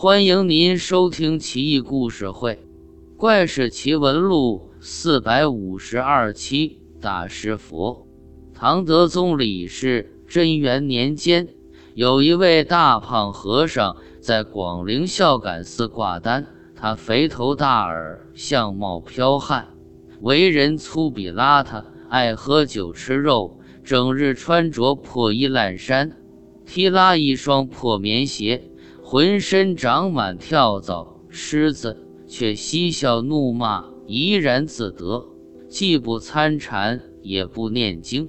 欢迎您收听《奇异故事会·怪事奇闻录》四百五十二期。大师佛，唐德宗李氏贞元年间，有一位大胖和尚在广陵孝感寺挂单。他肥头大耳，相貌剽悍，为人粗鄙邋遢，爱喝酒吃肉，整日穿着破衣烂衫，踢拉一双破棉鞋。浑身长满跳蚤虱子，却嬉笑怒骂，怡然自得，既不参禅，也不念经，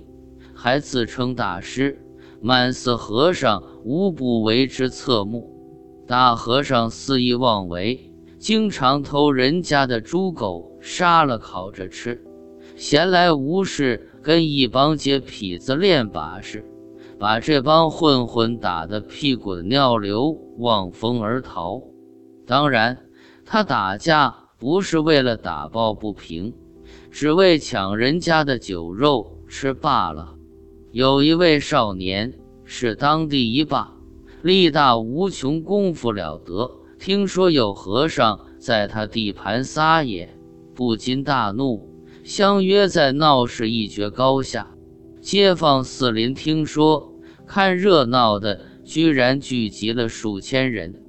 还自称大师。满寺和尚无不为之侧目。大和尚肆意妄为，经常偷人家的猪狗，杀了烤着吃。闲来无事，跟一帮街痞子练把式。把这帮混混打得屁滚尿流，望风而逃。当然，他打架不是为了打抱不平，只为抢人家的酒肉吃罢了。有一位少年是当地一霸，力大无穷，功夫了得。听说有和尚在他地盘撒野，不禁大怒，相约在闹市一决高下。街坊四邻听说。看热闹的居然聚集了数千人，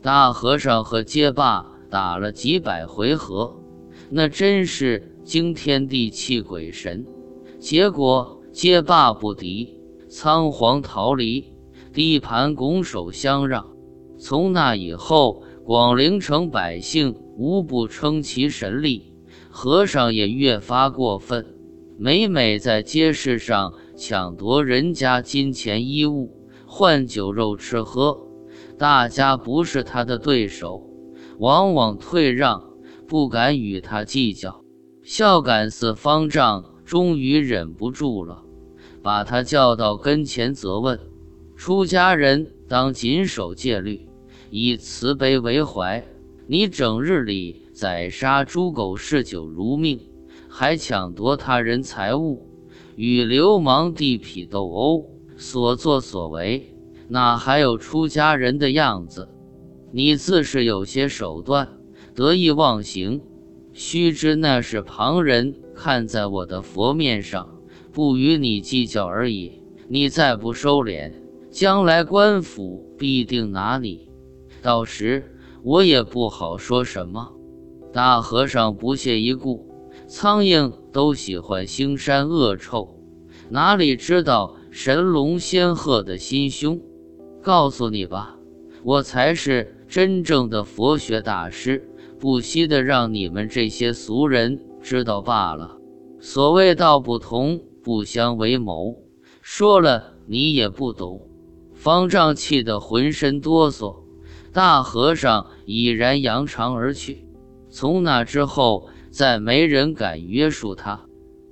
大和尚和街霸打了几百回合，那真是惊天地泣鬼神。结果街霸不敌，仓皇逃离，地盘拱手相让。从那以后，广陵城百姓无不称其神力，和尚也越发过分，每每在街市上。抢夺人家金钱衣物，换酒肉吃喝，大家不是他的对手，往往退让，不敢与他计较。孝感寺方丈终于忍不住了，把他叫到跟前责问：“出家人当谨守戒律，以慈悲为怀。你整日里宰杀猪狗，嗜酒如命，还抢夺他人财物。”与流氓地痞斗殴，所作所为哪还有出家人的样子？你自是有些手段，得意忘形。须知那是旁人看在我的佛面上，不与你计较而已。你再不收敛，将来官府必定拿你，到时我也不好说什么。大和尚不屑一顾。苍蝇都喜欢腥膻恶臭，哪里知道神龙仙鹤的心胸？告诉你吧，我才是真正的佛学大师，不惜的让你们这些俗人知道罢了。所谓道不同不相为谋，说了你也不懂。方丈气得浑身哆嗦，大和尚已然扬长而去。从那之后。再没人敢约束他，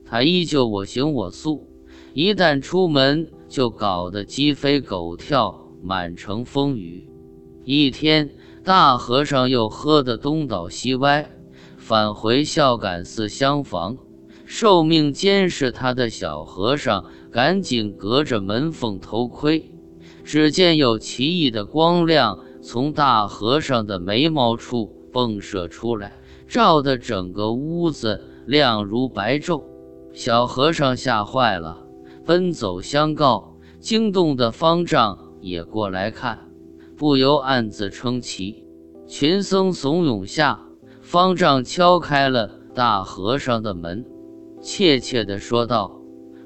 他依旧我行我素。一旦出门，就搞得鸡飞狗跳，满城风雨。一天，大和尚又喝得东倒西歪，返回孝感寺厢房，受命监视他的小和尚赶紧隔着门缝偷窥，只见有奇异的光亮从大和尚的眉毛处迸射出来。照得整个屋子亮如白昼，小和尚吓坏了，奔走相告。惊动的方丈也过来看，不由暗自称奇。群僧怂恿下，方丈敲开了大和尚的门，怯怯地说道：“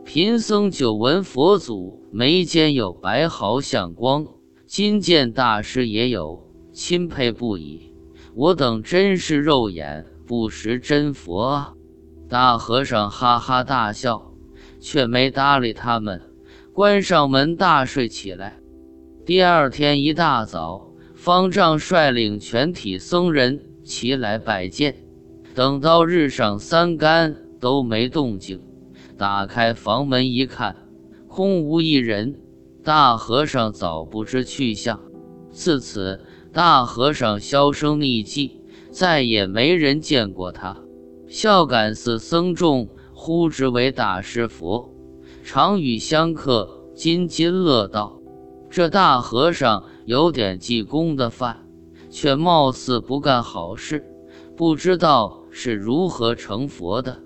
贫僧久闻佛祖眉间有白毫相光，今见大师也有，钦佩不已。”我等真是肉眼不识真佛啊！大和尚哈哈大笑，却没搭理他们，关上门大睡起来。第二天一大早，方丈率领全体僧人齐来拜见。等到日上三竿都没动静，打开房门一看，空无一人。大和尚早不知去向，自此。大和尚销声匿迹，再也没人见过他。孝感寺僧众呼之为大师佛，常与香客津津乐道。这大和尚有点济公的范，却貌似不干好事，不知道是如何成佛的。